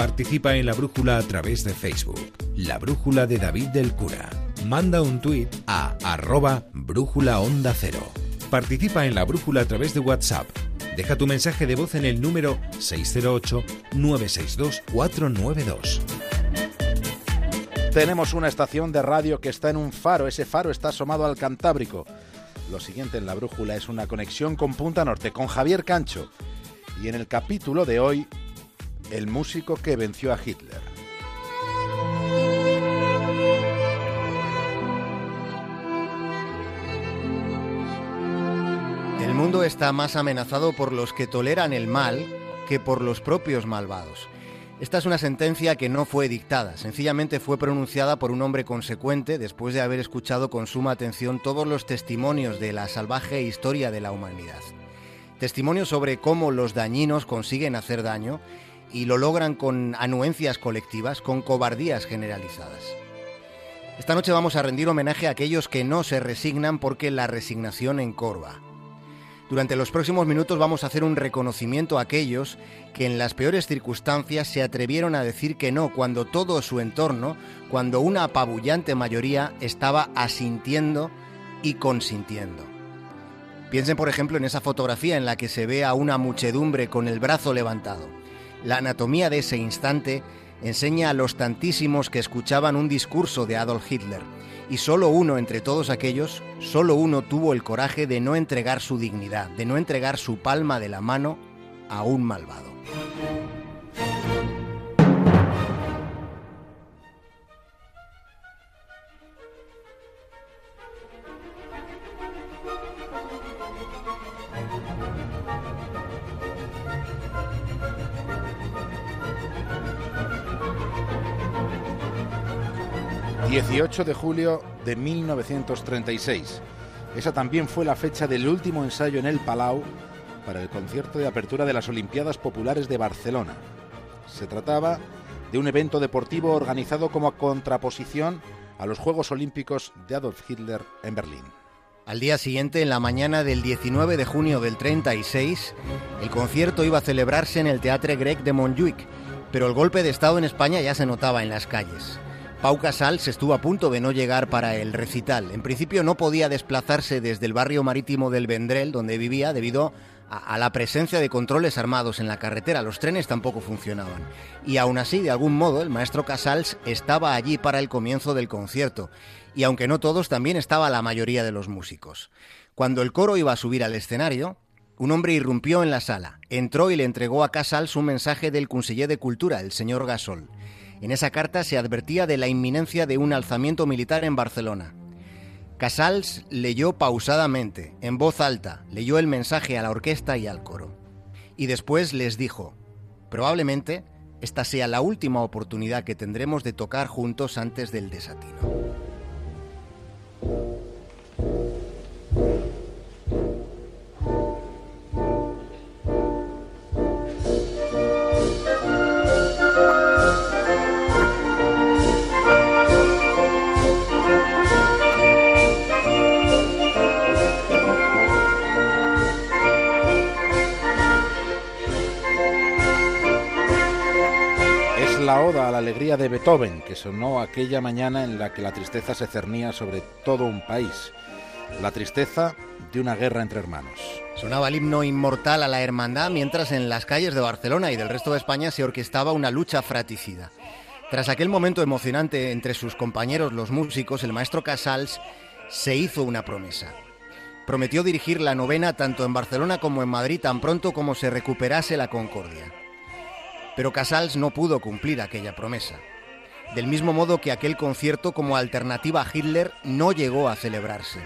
Participa en la brújula a través de Facebook. La brújula de David del Cura. Manda un tuit a arroba brújula onda cero. Participa en la brújula a través de WhatsApp. Deja tu mensaje de voz en el número 608-962-492. Tenemos una estación de radio que está en un faro. Ese faro está asomado al Cantábrico. Lo siguiente en la brújula es una conexión con Punta Norte, con Javier Cancho. Y en el capítulo de hoy, el músico que venció a Hitler. El mundo está más amenazado por los que toleran el mal que por los propios malvados. Esta es una sentencia que no fue dictada, sencillamente fue pronunciada por un hombre consecuente después de haber escuchado con suma atención todos los testimonios de la salvaje historia de la humanidad. Testimonios sobre cómo los dañinos consiguen hacer daño y lo logran con anuencias colectivas, con cobardías generalizadas. Esta noche vamos a rendir homenaje a aquellos que no se resignan porque la resignación encorva. Durante los próximos minutos vamos a hacer un reconocimiento a aquellos que en las peores circunstancias se atrevieron a decir que no cuando todo su entorno, cuando una apabullante mayoría estaba asintiendo y consintiendo. Piensen por ejemplo en esa fotografía en la que se ve a una muchedumbre con el brazo levantado. La anatomía de ese instante enseña a los tantísimos que escuchaban un discurso de Adolf Hitler y solo uno entre todos aquellos, solo uno tuvo el coraje de no entregar su dignidad, de no entregar su palma de la mano a un malvado. 18 de julio de 1936. Esa también fue la fecha del último ensayo en el Palau para el concierto de apertura de las Olimpiadas Populares de Barcelona. Se trataba de un evento deportivo organizado como contraposición a los Juegos Olímpicos de Adolf Hitler en Berlín. Al día siguiente, en la mañana del 19 de junio del 36, el concierto iba a celebrarse en el Teatre Grec de Montjuic, pero el golpe de Estado en España ya se notaba en las calles. Pau Casals estuvo a punto de no llegar para el recital. En principio no podía desplazarse desde el barrio marítimo del Vendrell, donde vivía, debido a, la presencia de controles armados en la carretera. Los trenes tampoco funcionaban. Y aún así, de algún modo, el maestro Casals estaba allí para el comienzo del concierto. Y aunque no todos, también estaba la mayoría de los músicos. Cuando el coro iba a subir al escenario, un hombre irrumpió en la sala, entró y le entregó a Casals un mensaje del conseller de Cultura, el señor Gasol. En esa carta se advertía de la inminencia de un alzamiento militar en Barcelona. Casals leyó pausadamente, en voz alta, leyó el mensaje a la orquesta y al coro. Y después les dijo, probablemente esta sea la última oportunidad que tendremos de tocar juntos antes del desatino. La oda a la alegría de Beethoven, que sonó aquella mañana en la que la tristeza se cernía sobre todo un país. La tristeza de una guerra entre hermanos. Sonaba el himno inmortal a la hermandad mientras en las calles de Barcelona y del resto de España se orquestaba una lucha fratricida. Tras aquel momento emocionante entre sus compañeros los músicos, el maestro Casals se hizo una promesa. Prometió dirigir la novena tanto en Barcelona como en Madrid tan pronto como se recuperase la concordia. Pero Casals no pudo cumplir aquella promesa. Del mismo modo que aquel concierto como alternativa a Hitler no llegó a celebrarse.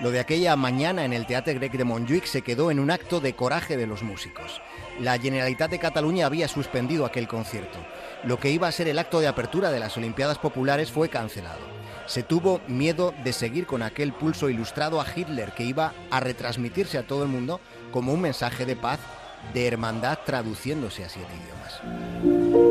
Lo de aquella mañana en el Teatre Grec de Montjuic se quedó en un acto de coraje de los músicos. La Generalitat de Cataluña había suspendido aquel concierto. Lo que iba a ser el acto de apertura de las Olimpiadas Populares fue cancelado. Se tuvo miedo de seguir con aquel pulso ilustrado a Hitler que iba a retransmitirse a todo el mundo como un mensaje de paz de hermandad traduciéndose a siete idiomas.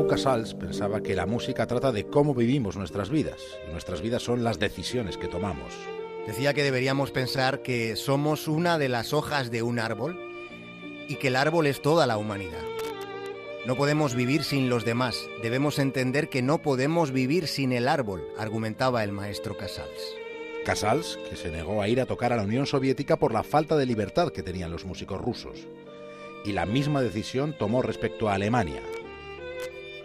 Casals pensaba que la música trata de cómo vivimos nuestras vidas, y nuestras vidas son las decisiones que tomamos. Decía que deberíamos pensar que somos una de las hojas de un árbol y que el árbol es toda la humanidad. No podemos vivir sin los demás, debemos entender que no podemos vivir sin el árbol, argumentaba el maestro Casals. Casals, que se negó a ir a tocar a la Unión Soviética por la falta de libertad que tenían los músicos rusos. Y la misma decisión tomó respecto a Alemania.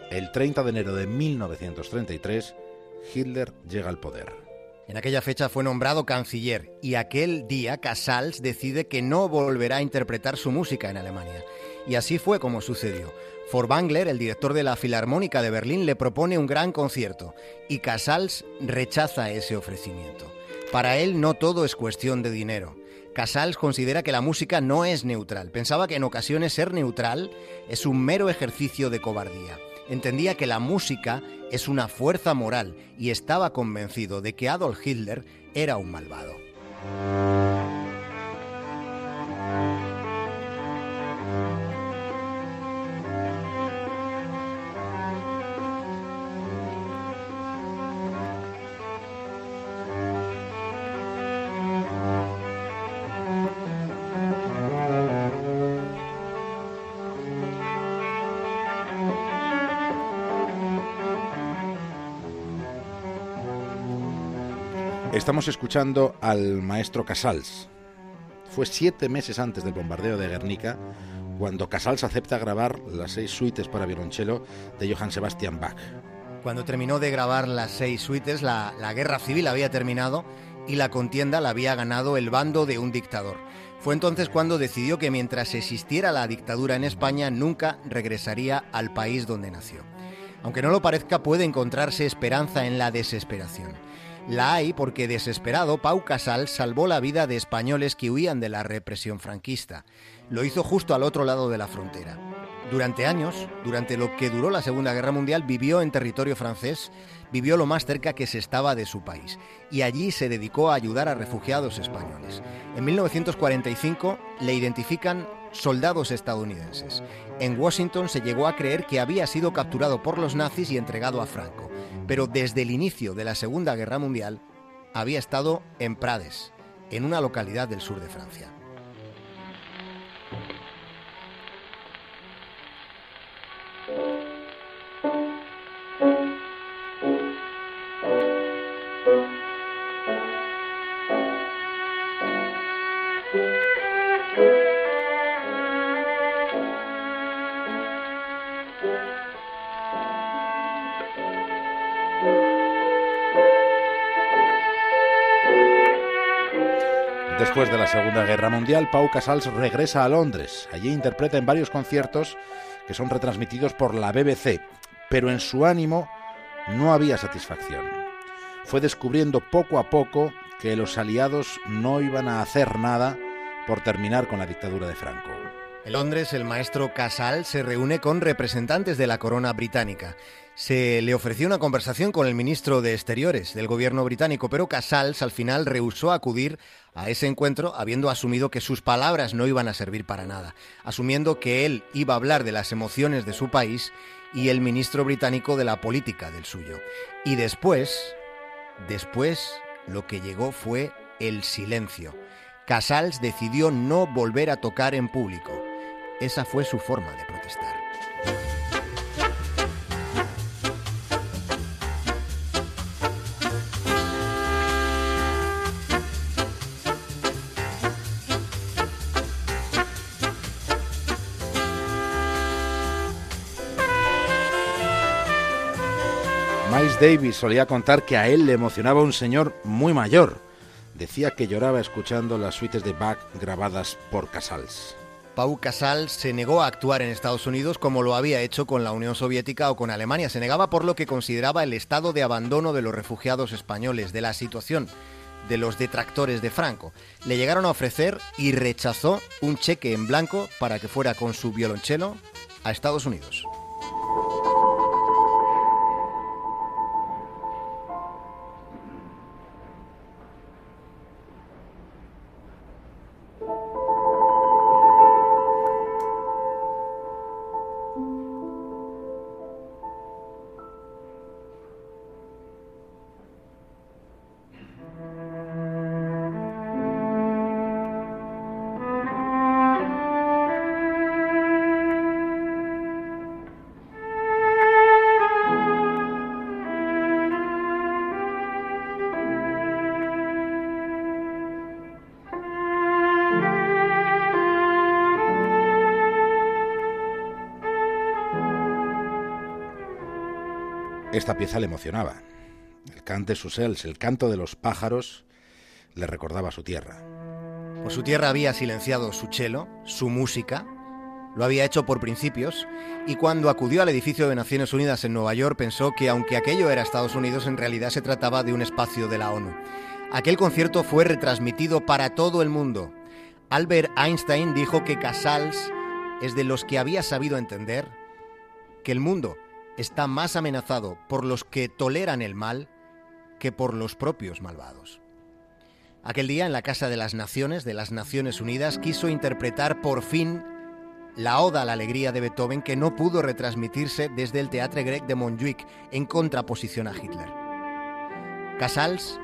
El 30 de enero de 1933, Hitler llega al poder. En aquella fecha fue nombrado canciller y aquel día Casals decide que no volverá a interpretar su música en Alemania. Y así fue como sucedió. Forbangler, el director de la Filarmónica de Berlín, le propone un gran concierto y Casals rechaza ese ofrecimiento. Para él no todo es cuestión de dinero. Casals considera que la música no es neutral. Pensaba que en ocasiones ser neutral es un mero ejercicio de cobardía. Entendía que la música es una fuerza moral y estaba convencido de que Adolf Hitler era un malvado. Estamos escuchando al maestro Casals. Fue siete meses antes del bombardeo de Guernica cuando Casals acepta grabar las seis suites para violonchelo de Johann Sebastian Bach. Cuando terminó de grabar las seis suites, la, la guerra civil había terminado y la contienda la había ganado el bando de un dictador. Fue entonces cuando decidió que mientras existiera la dictadura en España nunca regresaría al país donde nació. Aunque no lo parezca, puede encontrarse esperanza en la desesperación. La hay porque desesperado, Pau Casals salvó la vida de españoles que huían de la represión franquista. Lo hizo justo al otro lado de la frontera. Durante años, durante lo que duró la Segunda Guerra Mundial, vivió en territorio francés, vivió lo más cerca que se estaba de su país y allí se dedicó a ayudar a refugiados españoles. En 1945 le identifican soldados estadounidenses. En Washington se llegó a creer que había sido capturado por los nazis y entregado a Franco, pero desde el inicio de la Segunda Guerra Mundial había estado en Prades, en una localidad del sur de Francia. Después de la Segunda Guerra Mundial, Pau Casals regresa a Londres. Allí interpreta en varios conciertos que son retransmitidos por la BBC, pero en su ánimo no había satisfacción. Fue descubriendo poco a poco que los aliados no iban a hacer nada por terminar con la dictadura de Franco. En Londres, el maestro Casal se reúne con representantes de la corona británica. Se le ofreció una conversación con el ministro de Exteriores del gobierno británico, pero Casals al final rehusó acudir a ese encuentro habiendo asumido que sus palabras no iban a servir para nada, asumiendo que él iba a hablar de las emociones de su país y el ministro británico de la política del suyo. Y después, después, lo que llegó fue el silencio. Casals decidió no volver a tocar en público. Esa fue su forma de protestar. Miles Davis solía contar que a él le emocionaba un señor muy mayor. Decía que lloraba escuchando las suites de Bach grabadas por Casals. Pau Casals se negó a actuar en Estados Unidos como lo había hecho con la Unión Soviética o con Alemania. Se negaba por lo que consideraba el estado de abandono de los refugiados españoles, de la situación de los detractores de Franco. Le llegaron a ofrecer y rechazó un cheque en blanco para que fuera con su violonchelo a Estados Unidos. Esta pieza le emocionaba. El cante Susels, el canto de los pájaros, le recordaba su tierra. Por su tierra había silenciado su cello, su música, lo había hecho por principios, y cuando acudió al edificio de Naciones Unidas en Nueva York pensó que aunque aquello era Estados Unidos, en realidad se trataba de un espacio de la ONU. Aquel concierto fue retransmitido para todo el mundo. Albert Einstein dijo que Casals es de los que había sabido entender que el mundo está más amenazado por los que toleran el mal que por los propios malvados. Aquel día en la Casa de las Naciones de las Naciones Unidas quiso interpretar por fin la Oda a la Alegría de Beethoven que no pudo retransmitirse desde el Teatre Grec de Montjuic en contraposición a Hitler. Casals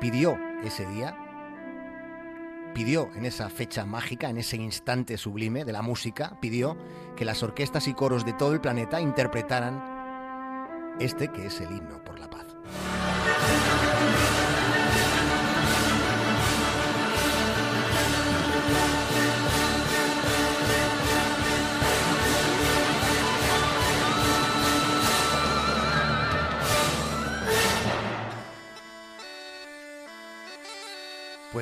pidió ese día, pidió en esa fecha mágica, en ese instante sublime de la música, pidió que las orquestas y coros de todo el planeta interpretaran este que es el himno por la paz.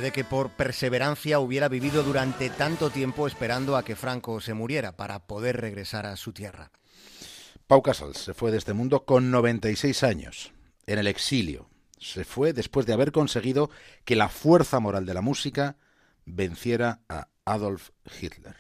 Puede que por perseverancia hubiera vivido durante tanto tiempo esperando a que Franco se muriera para poder regresar a su tierra. Pau Casals se fue de este mundo con 96 años, en el exilio. Se fue después de haber conseguido que la fuerza moral de la música venciera a Adolf Hitler.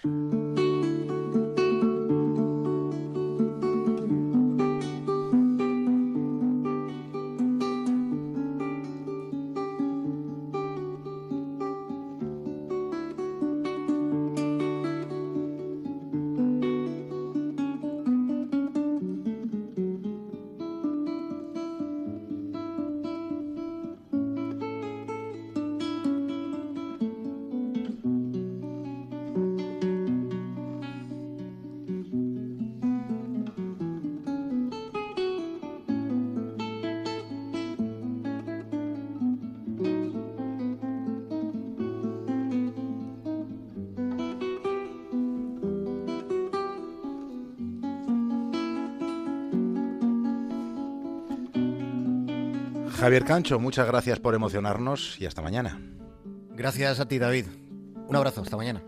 Javier Cancho, muchas gracias por emocionarnos y hasta mañana. Gracias a ti, David. Un abrazo, hasta mañana.